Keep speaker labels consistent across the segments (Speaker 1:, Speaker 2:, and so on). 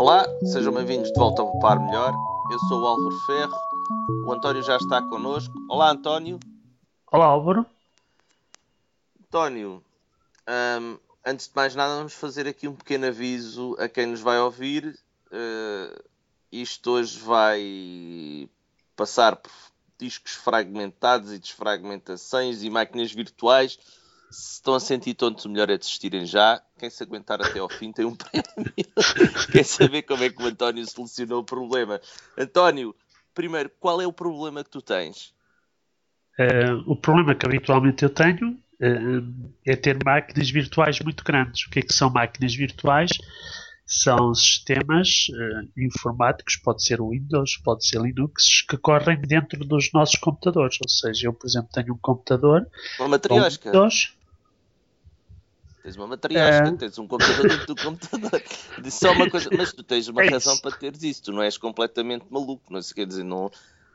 Speaker 1: Olá, sejam bem-vindos de volta ao Par Melhor. Eu sou o Álvaro Ferro, o António já está connosco. Olá, António.
Speaker 2: Olá, Álvaro.
Speaker 1: António, hum, antes de mais nada, vamos fazer aqui um pequeno aviso a quem nos vai ouvir. Uh, isto hoje vai passar por discos fragmentados e desfragmentações e máquinas virtuais se estão a sentir tontos, o melhor é desistirem já. Quem se aguentar até ao fim tem um prémio. Quer saber como é que o António solucionou o problema? António, primeiro, qual é o problema que tu tens?
Speaker 2: Uh, o problema que habitualmente eu tenho uh, é ter máquinas virtuais muito grandes. O que é que são máquinas virtuais? São sistemas uh, informáticos, pode ser Windows, pode ser Linux, que correm dentro dos nossos computadores. Ou seja, eu, por exemplo, tenho um computador.
Speaker 1: Uma matriosca. Windows, Tens uma matriosca, é... tens um computador dentro do computador. Disse só uma coisa, mas tu tens uma é razão para teres isso, tu não és completamente maluco, não é? quer dizer, não,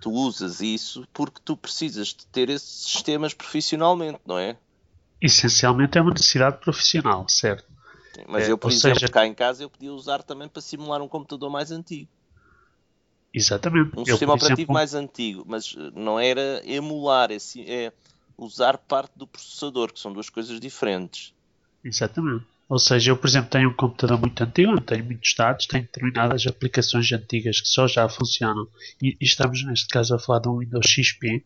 Speaker 1: tu usas isso porque tu precisas de ter esses sistemas profissionalmente, não é?
Speaker 2: Essencialmente é uma necessidade profissional, certo?
Speaker 1: Sim, mas é, eu, por exemplo, seja... cá em casa eu podia usar também para simular um computador mais antigo.
Speaker 2: Exatamente.
Speaker 1: Um eu, sistema operativo exemplo... mais antigo, mas não era emular, é, é usar parte do processador, que são duas coisas diferentes.
Speaker 2: Exatamente. Ou seja, eu, por exemplo, tenho um computador muito antigo, tenho muitos dados, tenho determinadas aplicações antigas que só já funcionam. E, e estamos, neste caso, a falar de um Windows XP.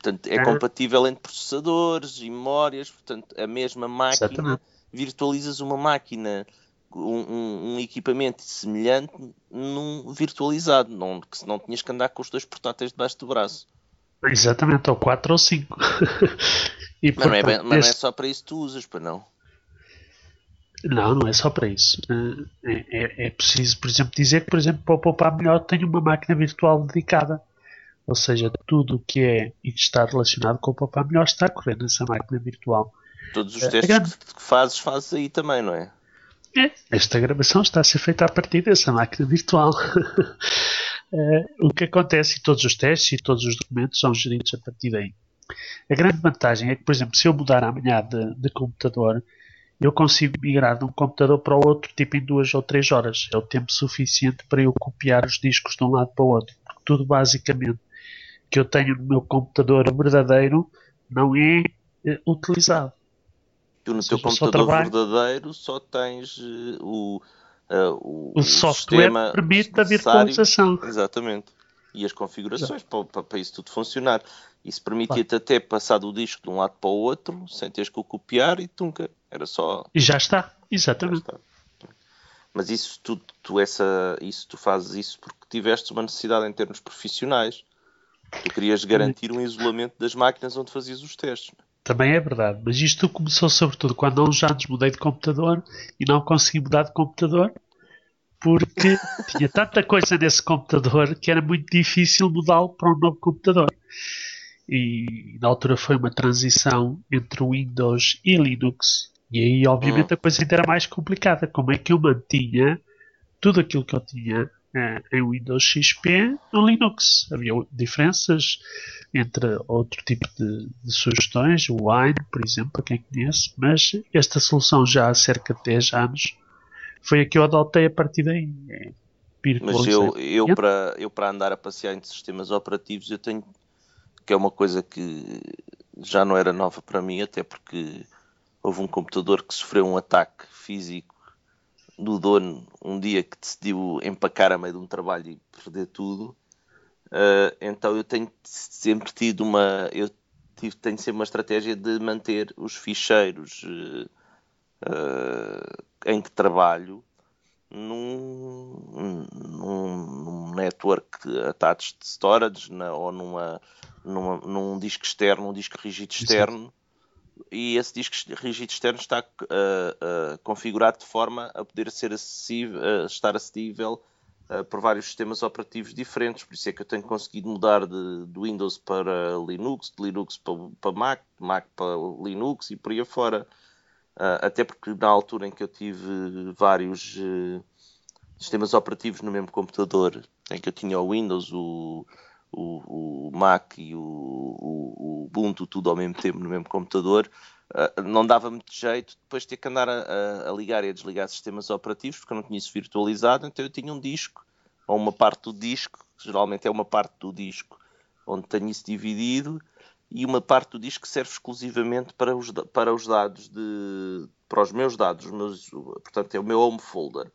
Speaker 1: Portanto, é, é compatível entre processadores e memórias. Portanto, a mesma máquina, Exatamente. virtualizas uma máquina, um, um, um, equipamento semelhante num virtualizado, não, que senão tinhas que andar com os dois portáteis debaixo do braço.
Speaker 2: Exatamente, ou 4 ou 5.
Speaker 1: mas, não é, mas não é só para isso que tu usas, para não?
Speaker 2: Não, não é só para isso. Eh, é, é, é, preciso, por exemplo, dizer que, por exemplo, para o Poupar Melhor tenho uma máquina virtual dedicada. Ou seja, tudo o que é e que está relacionado com o Poupar Melhor está a correr nessa máquina virtual.
Speaker 1: Todos os eh, testes grande... que fazes, fazes aí também, não é?
Speaker 2: É, esta gravação está a ser feita a partir dessa máquina virtual. Eh, o que acontece, e todos os testes e todos os documentos são geridos a partir daí. A grande vantagem é que, por exemplo, se eu mudar amanhã de, de computador, eu consigo migrar de um computador para o outro tipo em duas ou três horas. É o tempo suficiente para eu copiar os discos de um lado para o outro. Porque tudo basicamente que eu tenho no meu computador verdadeiro não é, é utilizado.
Speaker 1: Tu no teu computador verdadeiro só tens uh, o, uh, o,
Speaker 2: o, software permite a virtualização.
Speaker 1: Exatamente. E as configurações para, para, para, isso tudo funcionar. Isso permitia-te até passar do disco de um lado para o outro sem teres que o copiar e tunca. Era só.
Speaker 2: E já está, exatamente. Já está.
Speaker 1: Mas isso tu, tu, essa, isso tu fazes isso porque tiveste uma necessidade em termos profissionais. Tu querias garantir um isolamento das máquinas onde fazias os testes.
Speaker 2: Também é verdade, mas isto começou sobretudo quando há uns anos mudei de computador e não consegui mudar de computador porque tinha tanta coisa nesse computador que era muito difícil mudá-lo para um novo computador. E na altura foi uma transição entre Windows e Linux e aí, obviamente, hum. a coisa ainda era mais complicada. Como é que eu mantinha tudo aquilo que eu tinha eh, em Windows XP no Linux? Havia diferenças entre outro tipo de, de, sugestões, o Wine, por exemplo, para quem conhece, mas esta solução já há cerca de 10 anos foi a que eu adotei a partir daí. É
Speaker 1: mas eu, eu, para, eu para andar a passear entre sistemas operativos eu tenho que é uma coisa que já não era nova para mim, até porque houve um computador que sofreu um ataque físico do dono um dia que decidiu empacar a meio de um trabalho e perder tudo. Uh, então eu tenho sempre tido uma eu tive, tenho sempre uma estratégia de manter os ficheiros uh, uh, em que trabalho num, num, num network attached storage na, ou numa, numa, num disco externo, um disco rígido externo e esse disco rígido externo está uh, uh, configurado de forma a poder ser acessível, uh, estar acessível por vários sistemas operativos diferentes. Por isso é que eu tenho conseguido mudar de, de Windows para Linux, de Linux para, para, Mac, de Mac para Linux e por aí afora. até porque na altura em que eu tive vários sistemas operativos no mesmo computador, em que eu tinha o Windows, o, o, o Mac e o, o, o, Ubuntu tudo ao mesmo tempo no mesmo computador, uh, não dava muito jeito depois ter que andar a, a, ligar e a desligar sistemas operativos porque eu não tinha isso virtualizado, então eu tinha um disco ou uma parte do disco, geralmente é uma parte do disco onde tenho isso dividido e uma parte do disco que serve exclusivamente para os, para os dados de para os meus dados, os meus, portanto é o meu home folder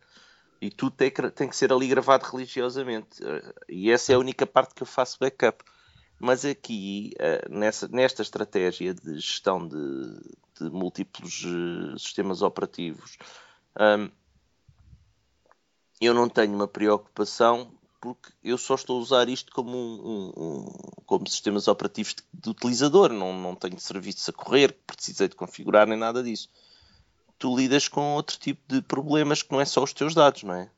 Speaker 1: e tudo tem que, tem que ser ali gravado religiosamente. E essa é a única parte que eu faço backup. Mas aqui, eh, nessa, nesta estratégia de gestão de, de múltiplos eh, sistemas operativos, hum, eu não tenho uma preocupação porque eu só estou a usar isto como, um, um, como sistemas operativos de, de, utilizador. Não, não tenho serviços a correr, precisei de configurar nem nada disso tu lidas com outro tipo de problemas que não é só os teus dados, não é?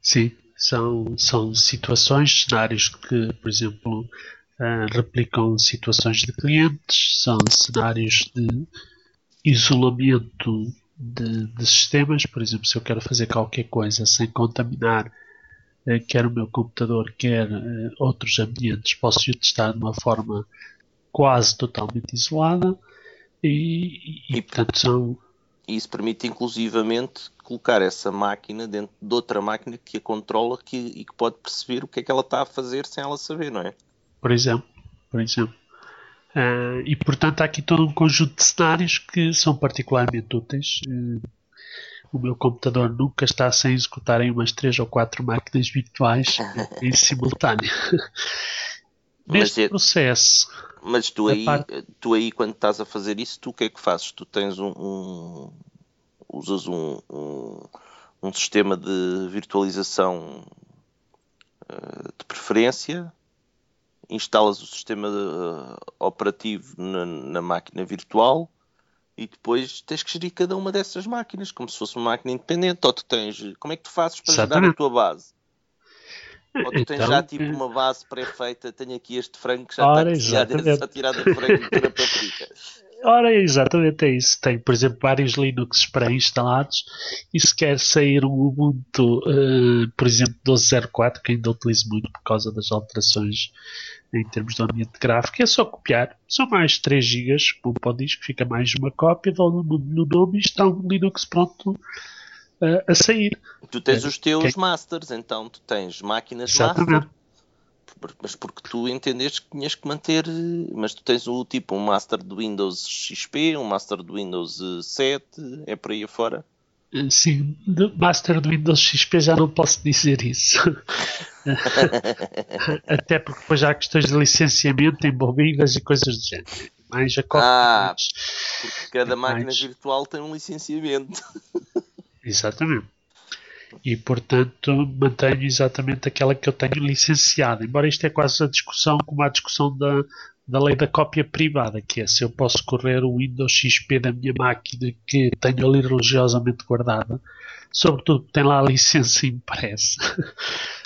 Speaker 2: Sim, são, são situações, cenários que, por exemplo, uh, replicam situações de clientes, são cenários de isolamento de, de, sistemas, por exemplo, se eu quero fazer qualquer coisa sem contaminar uh, quer o meu computador, quer uh, outros ambientes, posso testar de uma forma quase totalmente isolada e, e, e portanto são.
Speaker 1: Isso permite inclusivamente colocar essa máquina dentro de outra máquina que a controla que, e que pode perceber o que é que ela está a fazer sem ela saber, não é?
Speaker 2: Por exemplo, por exemplo. Uh, e portanto há aqui todo um conjunto de cenários que são particularmente úteis. Uh, o meu computador nunca está sem executar em umas 3 ou 4 máquinas virtuais em simultâneo. Neste é... processo,
Speaker 1: mas tu aí, parte... tu aí, quando estás a fazer isso, tu o que é que fazes? Tu tens um. um usas um, um, um, sistema de virtualização uh, de preferência, instalas o sistema de, uh, operativo na, na, máquina virtual e depois tens que gerir cada uma dessas máquinas como se fosse uma máquina independente. Ou tu tens. Como é que tu fazes para gerar a tua base? Ou tu tens então, já tipo uma base pré-feita, tenho aqui este frango que já ora, está só tirado do frango para a paprika.
Speaker 2: Ora, exatamente é isso. Tem, por exemplo, vários Linux pré-instalados e se quer sair um Ubuntu, uh, por exemplo, 12.04, que ainda utilizo muito por causa das alterações em termos de ambiente gráfico, é só copiar. São mais 3 GB, como para o disco, fica mais uma cópia, dá no, no nome e está um Linux pronto uh, a sair.
Speaker 1: Tu tens é, os teus que... masters, então tu tens máquinas Exatamente. master, mas porque tu entendeste que tinhas que manter, mas tu tens o tipo um master do Windows XP, um master do Windows 7, é por aí afora?
Speaker 2: Eh, sim, do master do Windows XP já não posso dizer isso. Até porque depois há questões de licenciamento envolvidas e coisas do género. Mais a
Speaker 1: Ah, porque cada máquina mais... virtual tem um licenciamento.
Speaker 2: Exatamente. E portanto mantenho exatamente aquela que eu tenho licenciada. Embora isto é quase a discussão como a discussão da, da lei da cópia privada, que é se eu posso correr o Windows XP da minha máquina que tenho ali religiosamente guardada, sobretudo tem lá a licença impressa.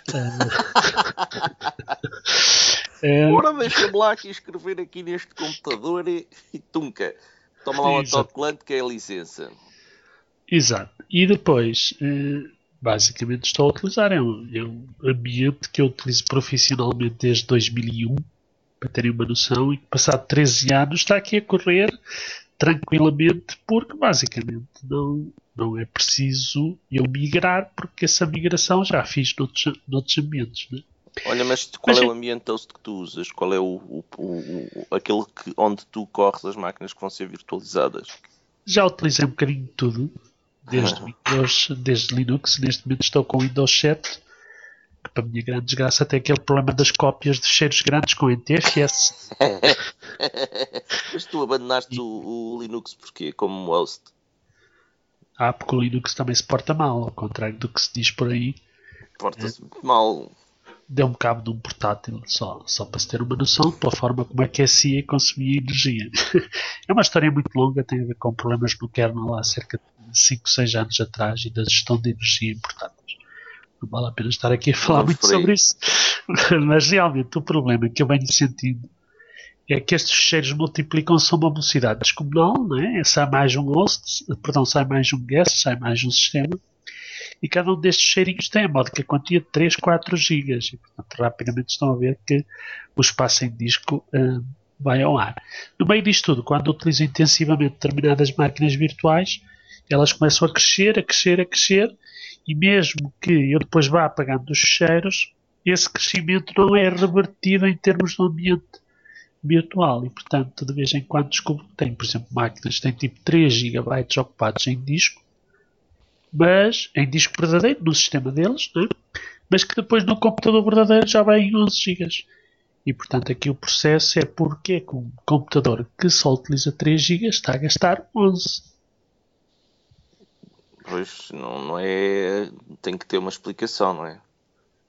Speaker 1: é... Ora, deixa-me lá aqui escrever aqui neste computador e, e tunca. Toma lá o autocolante que é a licença.
Speaker 2: Exato. E depois, eh, basicamente, estou a utilizar. É um, é um ambiente que eu utilizo profissionalmente desde 2001, para terem uma noção, e passado 13 anos está aqui a correr tranquilamente, porque basicamente não, não é preciso eu migrar, porque essa migração já fiz noutros, noutros ambientes. Né?
Speaker 1: Olha, mas qual mas, é o ambiente host que tu usas? Qual é o, o, o, o aquele que, onde tu corres as máquinas que vão ser virtualizadas?
Speaker 2: Já utilizei um bocadinho de tudo desde, Windows, desde Linux. Neste momento estou com Windows 7, que para minha grande desgraça tem aquele problema das cópias de cheiros grandes com NTFS.
Speaker 1: Mas tu abandonaste e... o, o, Linux porquê? Como host?
Speaker 2: Ah, porque o Linux também se porta mal, ao contrário do que se diz por aí.
Speaker 1: Porta-se é. mal
Speaker 2: deu-me cabo de um portátil, só, só para se ter uma noção pela forma como aquecia e consumia energia. é uma história muito longa, tem a ver com problemas no kernel há cerca de 5, 6 anos atrás e da gestão de energia em portáteis. Não vale a pena estar aqui a falar Não muito sobre isso, mas realmente o problema que eu venho sentindo é que estes cheiros multiplicam-se a uma velocidade descomunal, não é? sai mais um host, perdão, sai mais um guest, sai mais um sistema, e cada um destes cheirinhos tem a módica quantia de 3, 4 GB. E, portanto, rapidamente estão a ver que o espaço em disco uh, vai ao ar. No meio disto tudo, quando utilizo intensivamente determinadas máquinas virtuais, elas começam a crescer, a crescer, a crescer, e mesmo que eu depois vá apagando os cheiros, esse crescimento não é revertido em termos de ambiente virtual e, portanto, de vez em quando descubro que tem, por exemplo, máquinas que têm tipo 3 GB ocupados em disco, mas em disco verdadeiro, no sistema deles, né? mas que depois no computador verdadeiro já vai em 11 GB. E, portanto, aqui o processo é porque é que um computador que só utiliza 3 GB está a gastar 11.
Speaker 1: Pois, não, não é. Tem que ter uma explicação, não é?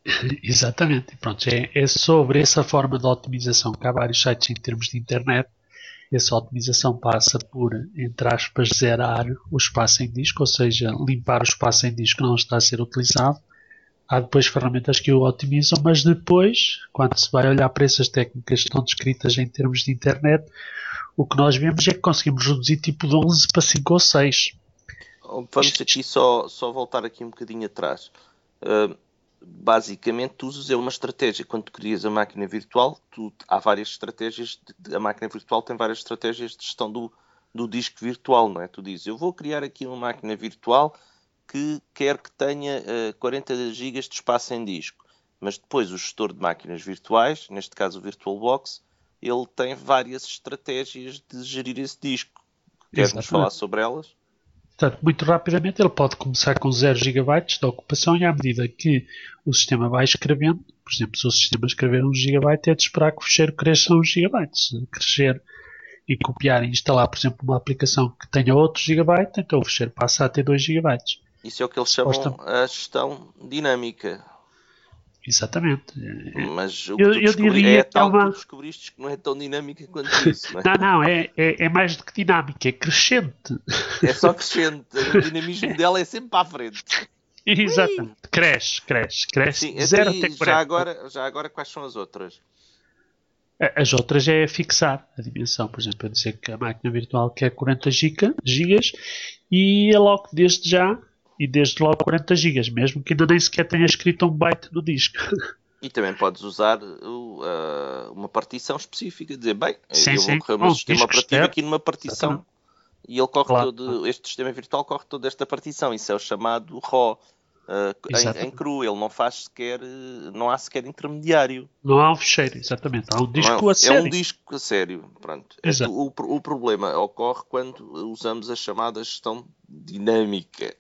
Speaker 2: Exatamente. Pronto, é, é, sobre essa forma de otimização que há vários sites em termos de internet. Essa otimização passa por, entre aspas, zerar o espaço em disco, ou seja, limpar o espaço em disco que não está a ser utilizado. Há depois ferramentas que o otimizam, mas depois, quando se vai olhar para essas técnicas que estão descritas em termos de internet, o que nós vemos é que conseguimos reduzir tipo de 11 para 5 ou 6.
Speaker 1: Vamos aqui só, só voltar aqui um bocadinho atrás. Uh, basicamente tu usas é uma estratégia. Quando tu crias a máquina virtual, tu, há várias estratégias. De, a máquina virtual tem várias estratégias de gestão do, do disco virtual, não é? Tu dizes, eu vou criar aqui uma máquina virtual que quer que tenha uh, 40 GB de espaço em disco. Mas depois o gestor de máquinas virtuais, neste caso o VirtualBox, ele tem várias estratégias de gerir esse disco. Queres-nos falar sobre elas?
Speaker 2: Portanto, muito rapidamente ele pode começar com 0 GB de ocupação e à medida que o sistema vai escrevendo, por exemplo, se o sistema escrever 1 GB, é de esperar que o fecheiro cresça 1 GB. Se crescer e copiar e instalar, por exemplo, uma aplicação que tenha outro GB, então o fecheiro passa a ter 2 GB.
Speaker 1: Isso é o que eles chamam a gestão dinâmica.
Speaker 2: Exatamente.
Speaker 1: Mas o que eu, eu diria é tal é uma... que descobriste que não é tão dinâmica quanto isso, não é?
Speaker 2: Não, não, é, é, é, mais do que dinâmica, é crescente.
Speaker 1: É só crescente. O dinamismo dela é sempre para a frente.
Speaker 2: Exatamente. Cresce, cresce, cresce. Sim, zero até
Speaker 1: já agora, já agora, quais são as outras?
Speaker 2: As outras é fixar a dimensão. Por exemplo, eu dizer que a máquina virtual quer 40 giga, gigas e aloco desde já e desde logo 40 GB, mesmo que ainda nem sequer tenha escrito um byte no disco.
Speaker 1: E também podes usar uh, uma partição específica, dizer, bem, sim, eu vou correr o meu sistema operativo aqui numa partição Exatamente. e ele corre claro. todo, este sistema virtual corre toda esta partição, isso é o chamado RAW. Uh, em, em, cru, ele não faz sequer, não há sequer intermediário.
Speaker 2: Não há um fecheiro, exatamente. Há um disco é, a sério.
Speaker 1: É um disco a sério. Pronto. Exato. O, o problema ocorre quando usamos a chamada gestão dinâmica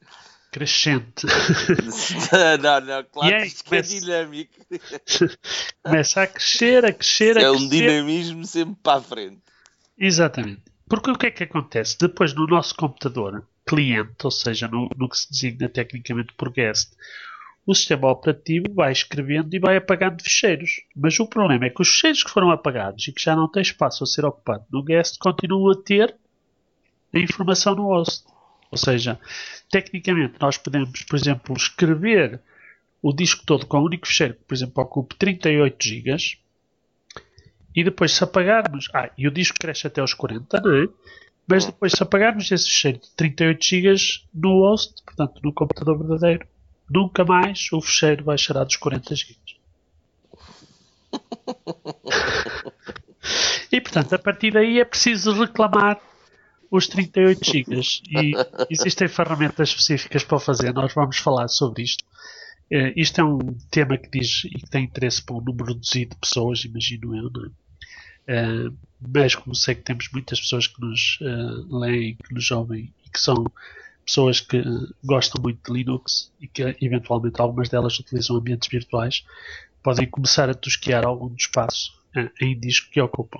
Speaker 2: crescente.
Speaker 1: não, não, claro aí, que começa... é dinâmico.
Speaker 2: começa a crescer, a crescer, a
Speaker 1: é
Speaker 2: crescer.
Speaker 1: É um dinamismo sempre para a frente.
Speaker 2: Exatamente. Porque o que é que acontece? Depois no nosso computador cliente, ou seja, no, no que se designa tecnicamente por guest, o sistema operativo vai escrevendo e vai apagando ficheiros. Mas o problema é que os ficheiros que foram apagados e que já não têm espaço a ser ocupado no guest continuam a ter a informação no host. Ou seja, tecnicamente nós podemos, por exemplo, escrever o disco todo com um único fecheiro que, por exemplo, ocupe 38 GB e depois se apagarmos. Ah, e o disco cresce até aos 40, não é? Mas depois se apagarmos esse fecheiro de 38 GB no host, portanto no computador verdadeiro, nunca mais o fecheiro baixará dos 40 GB. e portanto, a partir daí é preciso reclamar os 38 GB e existem ferramentas específicas para fazer. Nós vamos falar sobre isto. Uh, isto é um tema que diz e que tem interesse para um número reduzido de pessoas, imagino eu, não é? Uh, mas como sei que temos muitas pessoas que nos uh, leem, que nos ouvem e que são pessoas que gostam muito de Linux e que eventualmente algumas delas utilizam ambientes virtuais, podem começar a tosquear algum do espaço em disco que ocupam.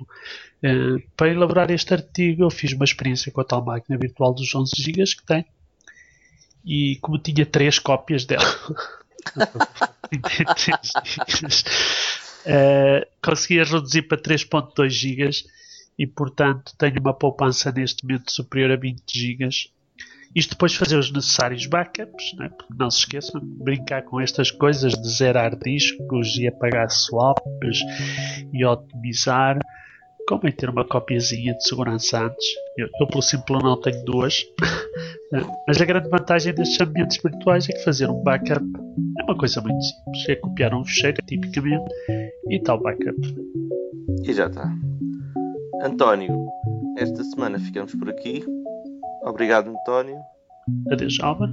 Speaker 2: Uh, para elaborar este artigo, eu fiz uma experiência com a tal máquina virtual dos 11 GB que tem e como tinha três cópias dela, uh, consegui reduzir para 3.2 GB e, portanto, tenho uma poupança neste momento superior a 20 GB isto depois fazer os necessários backups, né? não se esqueçam brincar com estas coisas de zerar discos e apagar swaps e otimizar. convém ter uma copiazinha de segurança antes. Eu, eu por simples não tenho duas. Mas a grande vantagem destes ambientes virtuais é que fazer um backup é uma coisa muito simples. É copiar um fecheiro, tipicamente, e tal backup.
Speaker 1: E já está. António, esta semana ficamos por aqui. Obrigado, António.
Speaker 2: Adeus, Álvaro.